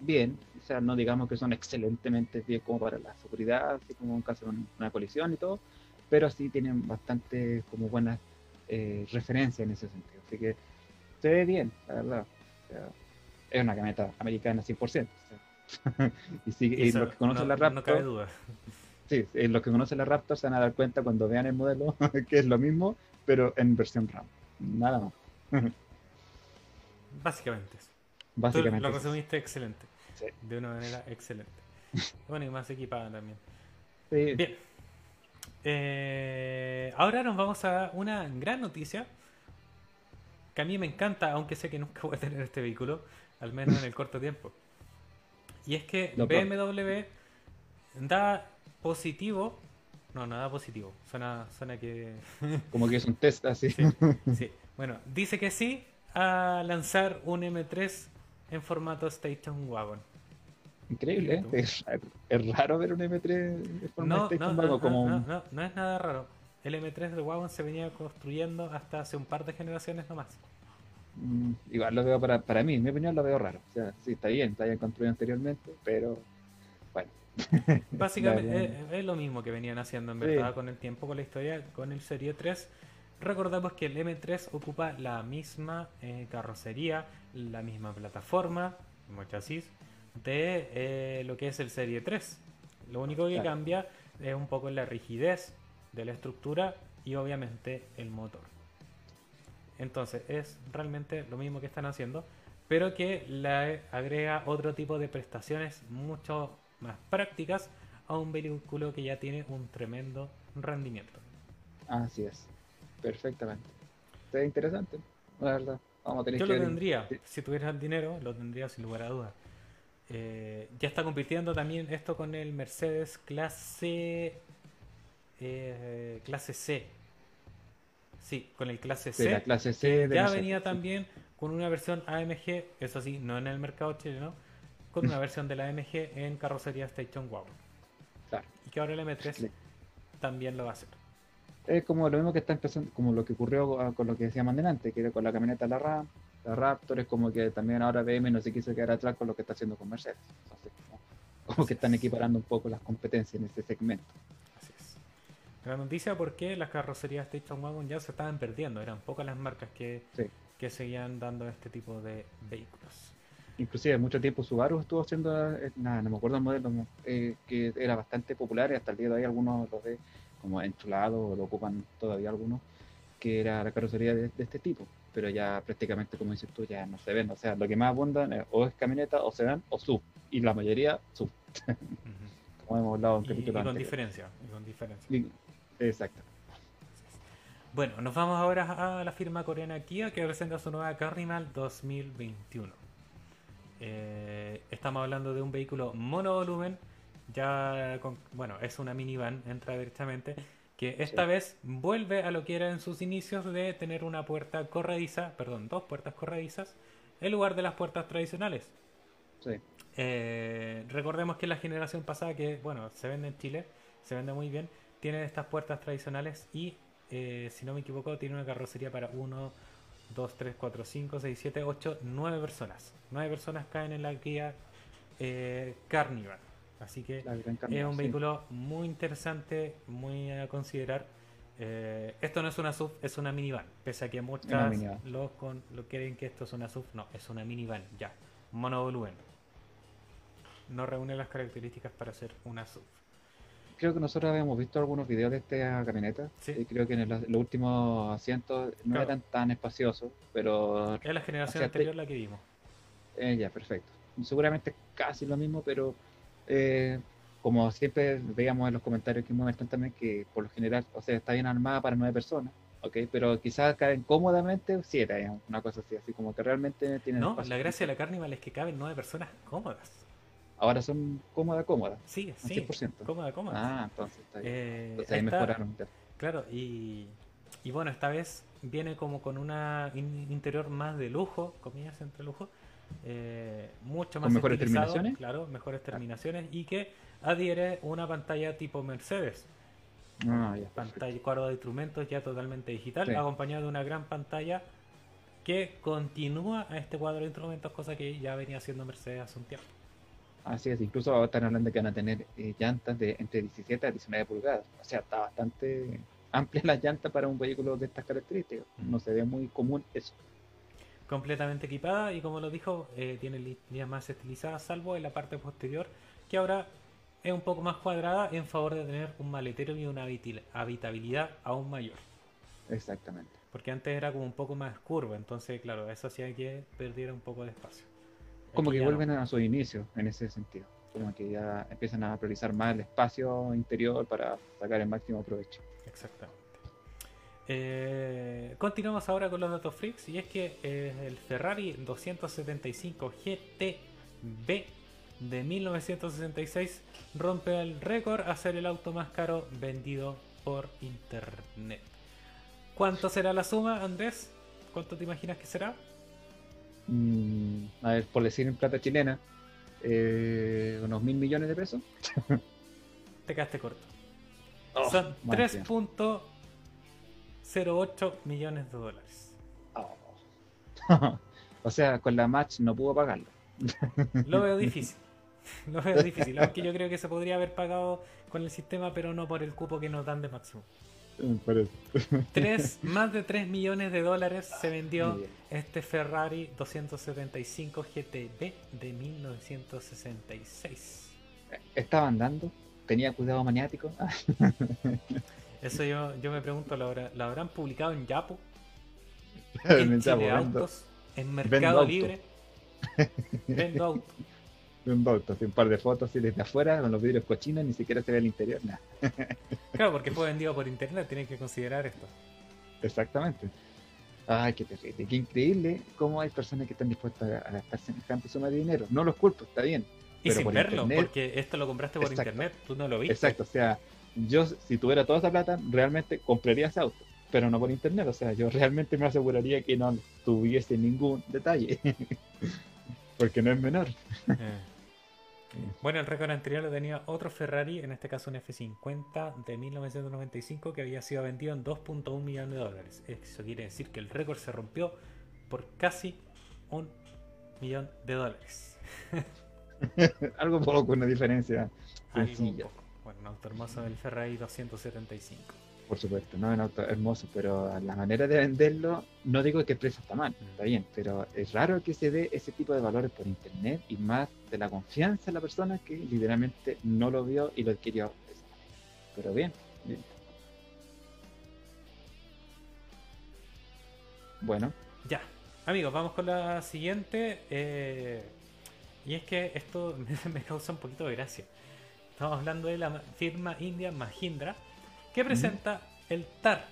bien, o sea, no digamos que son excelentemente bien como para la seguridad, así como en caso de un- una colisión y todo, pero sí tienen bastante como buenas eh, referencias en ese sentido. Así que se ve bien, la verdad. O sea, es una camioneta americana 100%. o sea. y sí, y los que conocen no, la no cabe Raptor, duda. sí, los que conocen la Raptor se van a dar cuenta cuando vean el modelo que es lo mismo, pero en versión RAM. Nada más. Básicamente eso. Tú Básicamente. lo resumiste excelente. Sí. De una manera excelente. Bueno, y más equipada también. Sí, Bien. Eh, ahora nos vamos a una gran noticia que a mí me encanta, aunque sé que nunca voy a tener este vehículo, al menos en el corto tiempo. Y es que. BMW da positivo. No, no da positivo. Suena, suena que. como que es un test así. Sí, sí. Bueno, dice que sí a lanzar un M3 en formato Station Wagon. Increíble, ¿eh? es, raro, es raro ver un M3 de forma No, no, no, como no, un- no, no es nada raro. El M3 de Wagon se venía construyendo hasta hace un par de generaciones nomás. mm, igual lo veo para, para mí, en mi opinión lo veo raro. O sea, sí, está bien, está bien construido anteriormente, pero bueno. Básicamente La es, lo mismo que venían haciendo en Sí. verdad con el tiempo, con la historia, con el Serie 3. Recordamos que el M3 ocupa la misma eh, carrocería, la misma plataforma, como chasis, de eh, lo que es el Serie 3. Lo único que Claro. cambia es un poco la rigidez de la estructura y obviamente el motor. Entonces es realmente lo mismo que están haciendo, pero que le agrega otro tipo de prestaciones mucho más prácticas a un vehículo que ya tiene un tremendo rendimiento. Así es, perfectamente. Ve interesante, la verdad. Vamos a tener Yo que lo tendría, si tuviera el dinero, lo tendría sin lugar a dudas. Eh, ya está compitiendo también esto con el Mercedes clase eh, clase C. Sí, con el clase de la C. clase C de ya Mercedes, venía también con una versión AMG, eso sí, no en el mercado chileno, con una versión de la AMG en carrocería Station Wagon. Claro. Y que ahora el M3 Sí. también lo va a hacer. Es como lo mismo que está empezando, como lo que ocurrió ah, con lo que decíamos delante, que era con la camioneta la RAM, la Raptor, es como que también ahora BM no se quiso quedar atrás con lo que está haciendo con Mercedes. Entonces, como, como que están equiparando un poco las competencias en ese segmento. Así es. Gran noticia porque las carrocerías Station Wagon ya se estaban perdiendo, eran pocas las marcas que, Sí. que seguían dando este tipo de vehículos. Inclusive mucho tiempo Subaru estuvo haciendo, eh, nada, no me acuerdo el modelo, eh, que era bastante popular y hasta el día de hoy algunos lo ve como enchulado o lo ocupan todavía algunos, que era la carrocería de, de este tipo, pero ya prácticamente como dices tú ya no se ven, o sea, lo que más abundan es o es camioneta o sedán o sub, y la mayoría sub, como hemos hablado en Y, y capítulos con diferencia, y con diferencia. Y- Exacto. Bueno, nos vamos ahora a la firma coreana Kia que presenta su nueva Carnival 2021. Eh, estamos hablando de un vehículo monovolumen, ya con, bueno, es una minivan, entra directamente, que esta Sí. vez vuelve a lo que era en sus inicios de tener una puerta corrediza, perdón, dos puertas corredizas, en lugar de las puertas tradicionales. Sí. Eh, recordemos que la generación pasada, que bueno, se vende en Chile, se vende muy bien. Tiene estas puertas tradicionales y, eh, si no me equivoco, tiene una carrocería para 1, 2, 3, 4, 5, 6, 7, 8, 9 personas. 9 personas caen en la guía eh, Carnival. Así que es un sí. vehículo muy interesante, muy a considerar. Eh, esto no es una sub, es una minivan. Pese a que muchas minivan. lo, con, lo quieren que esto es una sub, no, es una minivan, ya. Monovolumen. No reúne las características para ser una sub. Creo que nosotros habíamos visto algunos videos de esta camioneta. Sí. Y creo que en los últimos asientos no Claro. eran tan espaciosos, pero Es la generación Hacia te- anterior la que vimos. eh, ya, perfecto. Seguramente es casi lo mismo, pero eh, como siempre veíamos en los comentarios que muestran también que por lo general, o sea, está bien armada para nueve personas, ¿ok? Pero quizás caen cómodamente siete, una cosa así, así como que realmente tienen No, espacio. la gracia de la Carnival es que caben nueve personas cómodas. Ahora son cómoda, cómoda. Sí, sí. 100%. Cómoda, cómoda. Ah, entonces está bien. Eh, Entonces ahí esta- mejoraron. Claro, y, y bueno, esta vez viene como con una in- interior más de lujo, comillas entre lujo, eh, mucho más ¿Con mejores terminaciones? Claro, mejores terminaciones y que adhiere una pantalla tipo Mercedes, Ah, ya, pantalla cuadro de instrumentos ya totalmente digital, Sí. acompañado de una gran pantalla que continúa a este cuadro de instrumentos, cosa que ya venía haciendo Mercedes hace un tiempo. Así es, incluso ahora están hablando que van a tener eh, llantas de entre 17 a 19 pulgadas. O sea, está bastante amplia la llanta para un vehículo de estas características. Mm. No se ve muy común eso. Completamente equipada y como lo dijo, eh, tiene líneas más estilizadas, salvo en la parte posterior, que ahora es un poco más cuadrada en favor de tener un maletero y una habitabilidad aún mayor. Exactamente. Porque antes era como un poco más curva, entonces claro, eso hacía que perdiera un poco de espacio. Como Aquí que no. vuelven a su inicio en ese sentido. Como que ya empiezan a priorizar más el espacio interior para sacar el máximo provecho. Exactamente. Eh, continuamos ahora con los datos freaks y es que eh, el Ferrari 275 GTB de 1966 rompe el récord a ser el auto más caro vendido por internet. ¿Cuánto será la suma, Andrés? ¿Cuánto te imaginas que será? Mm, a ver, por decir en plata chilena, eh, unos mil millones de pesos. Te quedaste corto. Oh, Son más bien. 3.08 millones de dólares. Oh. o sea, con la match no pudo pagarlo. Lo veo difícil. Lo veo difícil. Aunque yo creo que se podría haber pagado con el sistema, pero no por el cupo que nos dan de máximo. Tres, más de 3 millones de dólares se vendió este Ferrari 275 GTB de 1966. Estaba andando, tenía cuidado maniático. Eso yo, yo me pregunto, ¿lo, habrá- lo habrán publicado en Yapo? ¿En estaba Chile. Autos? ¿En Vendo Mercado auto. Libre? Vendo auto. un auto, así un par de fotos así desde afuera, con los vidrios cochinos, ni siquiera se ve el interior, nada. Claro, porque fue vendido por internet, tienen que considerar esto. Exactamente. Ay, qué terrible, qué increíble cómo hay personas que están dispuestas a gastar semejante suma de dinero. No los culpo, está bien. Y sin por verlo, internet- porque esto lo compraste por Exacto. internet, tú no lo viste. Exacto, o sea, yo si tuviera toda esa plata, realmente compraría ese auto, pero no por internet, o sea, yo realmente me aseguraría que no tuviese ningún detalle, porque no es menor. Eh. Bueno, el récord anterior lo tenía otro Ferrari, en este caso un F50 de 1995 que había sido vendido en 2.1 millones de dólares. Eso quiere decir que el récord se rompió por casi un millón de dólares. Algo poco, una diferencia Algo sencilla, poco. Bueno, un auto hermoso del Ferrari 275. por supuesto, no es un auto hermoso, pero la manera de venderlo, no digo que el precio está mal, está bien, pero es raro que se dé ese tipo de valores por internet y más de la confianza en la persona que literalmente no lo vio y lo adquirió de esa manera. Pero bien, bien. Bueno, Ya, amigos, vamos con la siguiente. eh, y es que esto me, me causa un poquito de gracia. Estamos hablando de la ma- firma india Mahindra que presenta el TAR,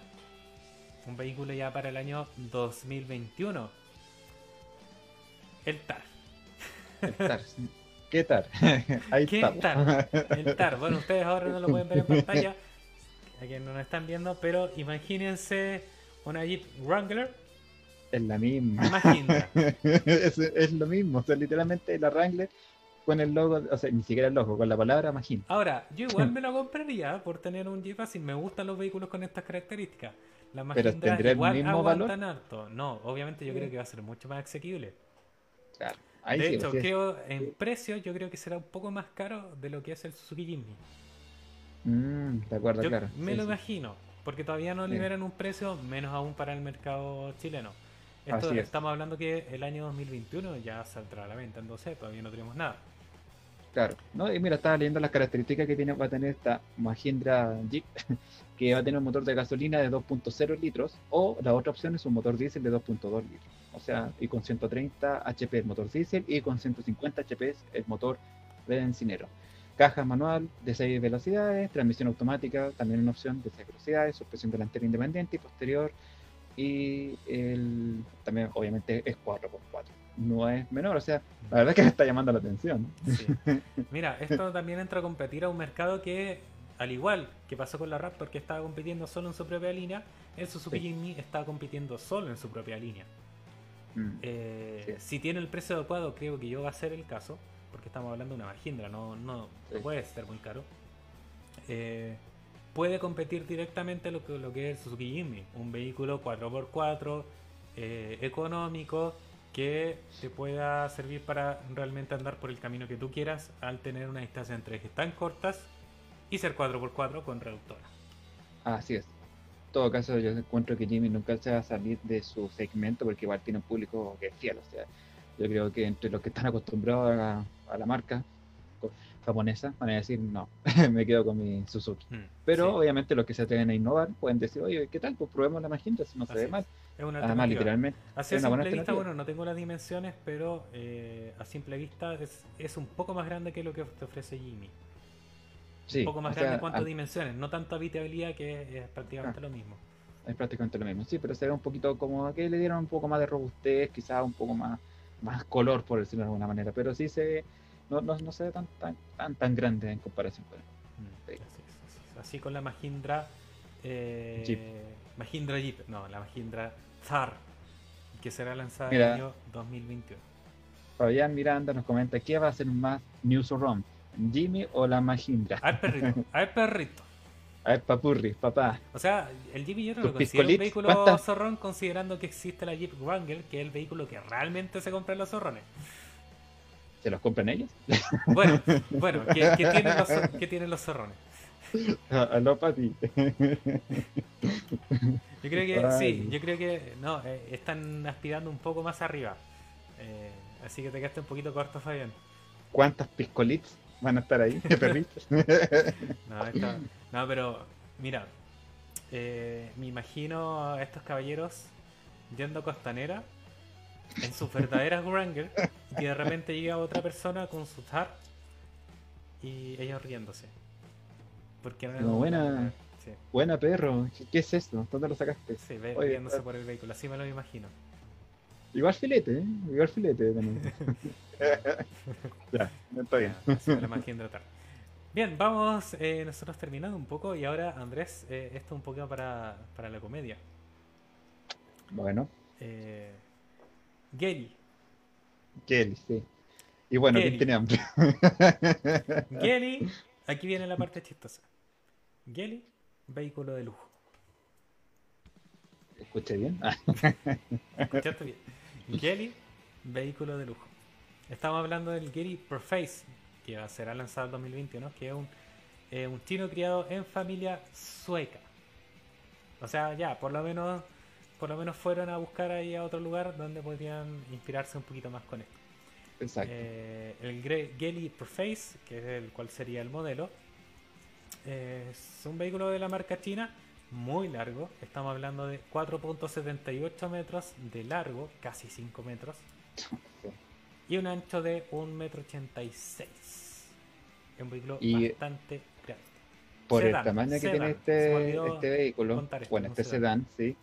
un vehículo ya para el año 2021. El TAR. el TAR. ¿Qué tal? Ahí ¿Qué estamos. TAR? El TAR. Bueno, ustedes ahora no lo pueden ver en pantalla, a quienes no nos están viendo, pero imagínense una Jeep Wrangler Es la misma. Mahindra. es, es lo mismo, o sea, literalmente la Wrangler con el logo, o sea, ni siquiera el logo, con la palabra Magin. Ahora, yo igual me lo compraría por tener un Jeep así. Me gustan los vehículos con estas características. La Pero ¿tendrá el mismo valor? harto. No, obviamente yo creo que va a ser mucho más asequible. Claro. Ahí de sí, hecho, creo en precio yo creo que será un poco más caro de lo que es el Suzuki Jimny. Mm, de acuerdo, Yo claro. me Sí, lo imagino, porque todavía no liberan un precio, menos aún para el mercado chileno. Esto Así es. estamos hablando que el año 2021 ya saldrá a la venta, entonces todavía no tenemos nada. Claro. No, y mira, estaba leyendo las características que tiene, va a tener esta Mahindra Jeep, que va a tener un motor de gasolina de 2.0 litros, o la otra opción es un motor diésel de 2.2 litros. O sea, y con 130 HP el motor diésel y con 150 HP el motor bencinero. Caja manual de 6 velocidades, transmisión automática, también una opción de 6 velocidades, suspensión delantera independiente y posterior. Y el, también, obviamente, es 4x4. No es menor, o sea, la verdad es que me está llamando la atención. Sí. Mira, esto también entra a competir a un mercado que, al igual que pasó con la Raptor, que estaba compitiendo solo en su propia línea, el Suzuki Sí. Jimny está compitiendo solo en su propia línea. Mm. Eh, Sí. Si tiene el precio adecuado, creo que yo va a ser el caso, porque estamos hablando de una Mahindra, no, no, no puede ser muy caro. Eh, puede competir directamente lo que, lo que es el Suzuki Jimny, un vehículo 4x4 eh, económico que te pueda servir para realmente andar por el camino que tú quieras al tener una distancia entre ejes tan cortas y ser 4x4 con reductora. Así es. En todo caso, yo encuentro que Jimmy nunca se va a salir de su segmento porque igual tiene un público que es fiel. O sea, yo creo que entre los que están acostumbrados a, la marca japonesa van a decir, no, me quedo con mi Suzuki. Mm, Pero sí, obviamente los que se atreven a innovar pueden decir, oye, ¿qué tal? Pues probemos la Magenta si no se ve es. mal. es una Además, literalmente. Así es a simple vista, bueno, no tengo las dimensiones, pero eh, a simple vista es, es un poco más grande que lo que te ofrece Jimmy. Sí, un poco más o sea, grande en cuanto a dimensiones, no tanto habitabilidad que es prácticamente Ah. lo mismo. es prácticamente lo mismo. Sí, pero se ve un poquito como que le dieron un poco más de robustez, quizás un poco más, más color, por decirlo de alguna manera. Pero sí se ve, no, no, no se ve tan, tan, tan, tan grande en comparación con él. Mm, Sí. así, es, así es. Así con la Mahindra eh, Jeep. Mahindra Jeep, no, la Mahindra Thar, que será lanzada en el año 2021. Fabián Miranda nos comenta, ¿qué va a ser más News or Rom? ¿Jimmy o la Mahindra? A ver, perrito, a ver, perrito. A ver, papurri, papá. O sea, el Jeep yo no ¿Tus lo considero un vehículo ¿Cuántas? zorrón considerando que existe la Jeep Wrangler, que es el vehículo que realmente se compra en los zorrones. ¿Se los compran ellos? Bueno, bueno, ¿qué, qué tienen, los, qué tienen los zorrones? Aló, papi. Yo creo que Ay. sí, yo creo que no, eh, están aspirando un poco más arriba. Eh, así que te quedaste un poquito corto, Fabián. ¿Cuántas piscolits van a estar ahí, perritos? No, esta- no, pero mira, eh, me imagino a estos caballeros yendo a Costanera en sus verdaderas Wrangler y de repente llega otra persona con su TAR y ellos riéndose. Porque no No, buena. Sí, Buena, perro. ¿Qué, es eso? ¿Dónde lo sacaste? sí, ve- Oye, riéndose ah. por el vehículo, así me lo imagino. Igual filete, ¿eh? Igual filete también. ya, está bien. Ya, así me lo imagino TAR. Bien, vamos eh, nosotros terminando un poco y ahora Andrés, eh, esto un poco para, para la comedia. Bueno, Eh, Gary. Kelly, sí. Y bueno, Kelly. ¿quién tiene hambre? Geli, aquí viene la parte chistosa. Geli, vehículo de lujo. Escuché bien. Ah, ¿Escuchaste bien? Geli, vehículo de lujo. Estamos hablando del Geli Perface, que será lanzado en 2021, que es un, eh, un chino criado en familia sueca. O sea, ya, por lo menos por lo menos fueron a buscar ahí a otro lugar donde podrían inspirarse un poquito más con esto. exacto. Eh, el Geli Perface, que es el cual sería el modelo, eh, es un vehículo de la marca china muy largo. Estamos hablando de 4.78 metros de largo, casi 5 metros, y un ancho de 1,86 metro. Es un vehículo Y- bastante grande. Por sedán, el tamaño que sedán. tiene este, este vehículo, esto, bueno, este sedán, sí,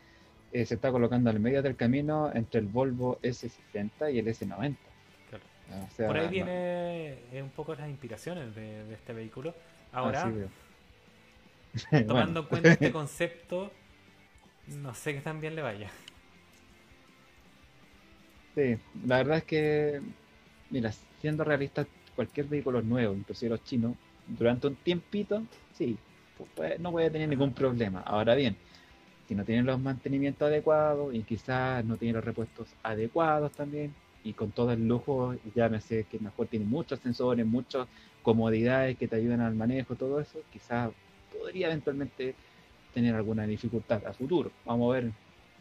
eh, se está colocando al medio del camino entre el Volvo S60 y el S90. Claro. O sea, Por ahí no- viene eh, un poco las inspiraciones de, de este vehículo. Ahora, veo. tomando en cuenta este concepto, no sé qué tan bien le vaya. sí, la verdad es que, mira, siendo realista cualquier vehículo nuevo, inclusive los chinos, durante un tiempito, sí, no puede tener ningún problema. Ahora bien, si no tienen los mantenimientos adecuados y quizás no tienen los repuestos adecuados también, y con todo el lujo, ya me sé que mejor tiene muchos sensores, muchas comodidades que te ayudan al manejo, todo eso, quizás podría eventualmente tener alguna dificultad a futuro. Vamos a ver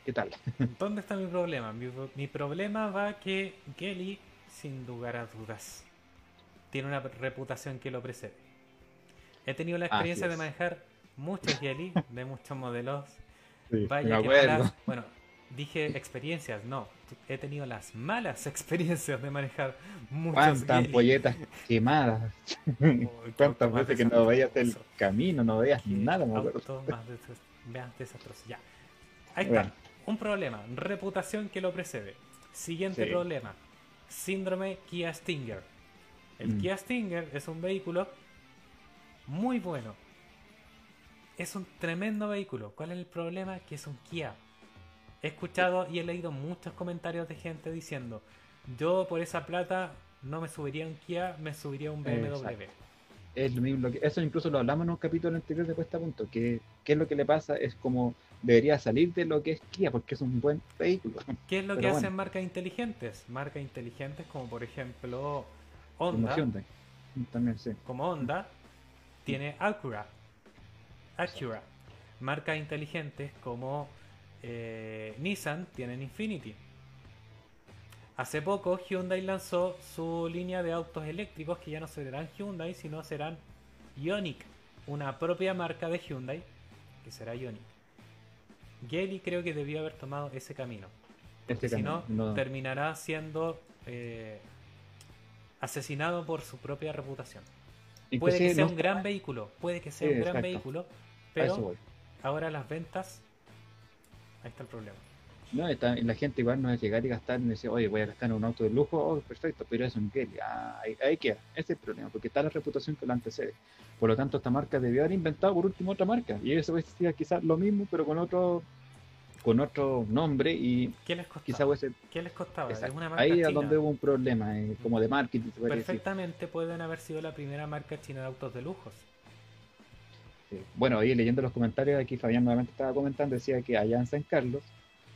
qué tal. ¿Dónde está mi problema? Mi, problema va que Kelly, sin lugar a dudas, tiene una reputación que lo precede. He tenido la experiencia de manejar muchos Kelly, de muchos modelos. Vaya que bueno, dije experiencias, no. He tenido las malas experiencias de manejar ¿Cuántas ampolletas quemadas? ¿Cuántas veces que no veías el camino, no veías nada? Me acuerdo. Más Ya. Ahí está. Un problema. Reputación que lo precede. Siguiente problema. Síndrome Kia Stinger. El mm. Kia Stinger es un vehículo muy bueno. Es un tremendo vehículo. ¿Cuál es el problema? Que es un Kia he escuchado y he leído muchos comentarios de gente diciendo, yo por esa plata no me subiría un Kia, me subiría un BMW. Es lo mismo, que, eso incluso lo hablamos en un capítulo anterior de Cuesta Punto, que qué es lo que le pasa, es como debería salir de lo que es Kia, porque es un buen vehículo. ¿Qué es lo que hacen marcas inteligentes? Marcas inteligentes como por ejemplo Honda. También, sí. Como Honda, tiene Acura. Acura. Marcas inteligentes como eh, Nissan tienen Infinity. Hace poco Hyundai lanzó su línea de autos eléctricos que ya no serán Hyundai, sino serán Ioniq, una propia marca de Hyundai que será Ioniq. Geely creo que debió haber tomado ese camino. Este si no, terminará siendo eh, asesinado por su propia reputación. puede que sea un gran vehículo, puede que sea un gran vehículo, pero ahora las ventas Ahí está el problema. No, está, la gente igual no es llegar y gastar y decir, oye, voy a gastar en un auto de lujo, oh, perfecto, pero es un Kelly. Ah, ahí, ahí, queda. Ese es el problema, porque está la reputación que lo antecede. Por lo tanto, esta marca debió haber inventado por último otra marca. Y eso decir quizás lo mismo, pero con otro con otro nombre y ¿Qué les costaba? ¿Qué les costaba? Es una marca ahí es donde hubo un problema, eh, como de marketing. Perfectamente pueden haber sido la primera marca china de autos de lujos. Bueno, ahí leyendo los comentarios, aquí Fabián nuevamente estaba comentando, decía que allá en San Carlos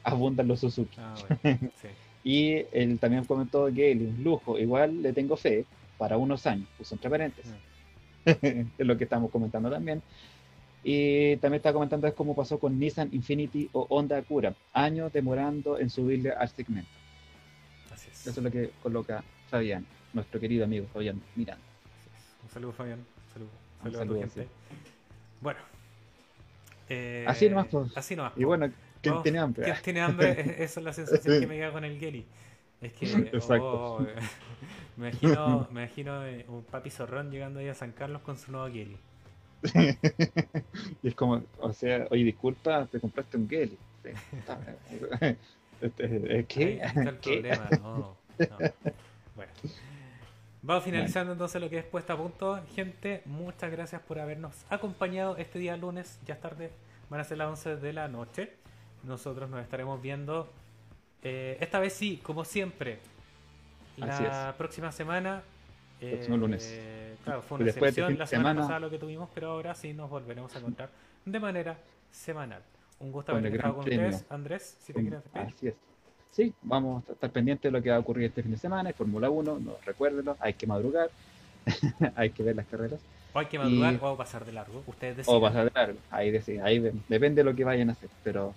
abundan los Suzuki. Ah, y él también comentó que un lujo, igual le tengo fe para unos años, puso entre paréntesis. Ah. es lo que estamos comentando también. Y también está comentando es cómo pasó con Nissan Infinity o Honda Acura, años demorando en subirle al segmento. Eso es lo que coloca Fabián, nuestro querido amigo Fabián Miranda. Un saludo Fabián, un saludo, a gente. Bueno. Eh, así nomás, pues. Así nomás. Y bueno, ¿quién tiene hambre? ¿Quién tiene hambre? Esa es la sensación que me queda con el Geli. Es que. Exacto. Oh, me imagino, me imagino eh, un papi zorrón llegando ahí a San Carlos con su nuevo Geli. y es como, o sea, oye, disculpa, te compraste un Geli. Este, ¿Qué? Ahí está el problema, no, no. Vamos finalizando entonces lo que es puesta a punto. Gente, muchas gracias por habernos acompañado este día lunes. Ya es tarde, van a ser las 11 de la noche. Nosotros nos estaremos viendo. Eh, esta vez sí, como siempre. La próxima semana. Próximo lunes. Eh, claro, fue una excepción la semana, pasada lo que tuvimos, pero ahora sí nos volveremos a encontrar de manera semanal. Un gusto haber estado con ustedes, Andrés, si te quieres Así es. Sí, vamos a estar pendientes de lo que va a ocurrir este fin de semana, en Fórmula 1, no, recuérdenlo, hay que madrugar, hay que ver las carreras. O hay que madrugar o pasar de largo, ustedes deciden. O pasar de largo, ahí, deciden, ahí depende de lo que vayan a hacer, pero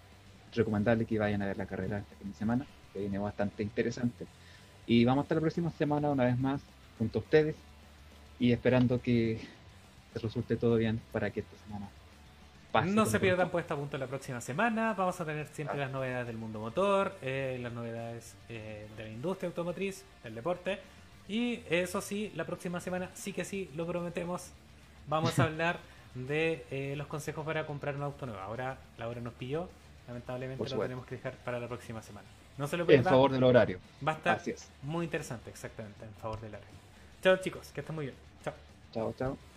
recomendarles que vayan a ver la carrera este fin de semana, que viene bastante interesante. Y vamos a estar la próxima semana una vez más junto a ustedes y esperando que resulte todo bien para que esta semana no se pierdan puesta a punto la próxima semana. Vamos a tener siempre las novedades del mundo motor, eh, las novedades eh, de la industria automotriz, del deporte. Y eso sí, la próxima semana sí que sí, lo prometemos. Vamos a hablar de eh, los consejos para comprar un auto nuevo. Ahora la hora nos pilló. Lamentablemente lo tenemos que dejar para la próxima semana. No se lo pierdan. En favor del horario. Va a estar muy interesante, exactamente, en favor del horario. Chao chicos, que estén muy bien. Chao. Chao, chao.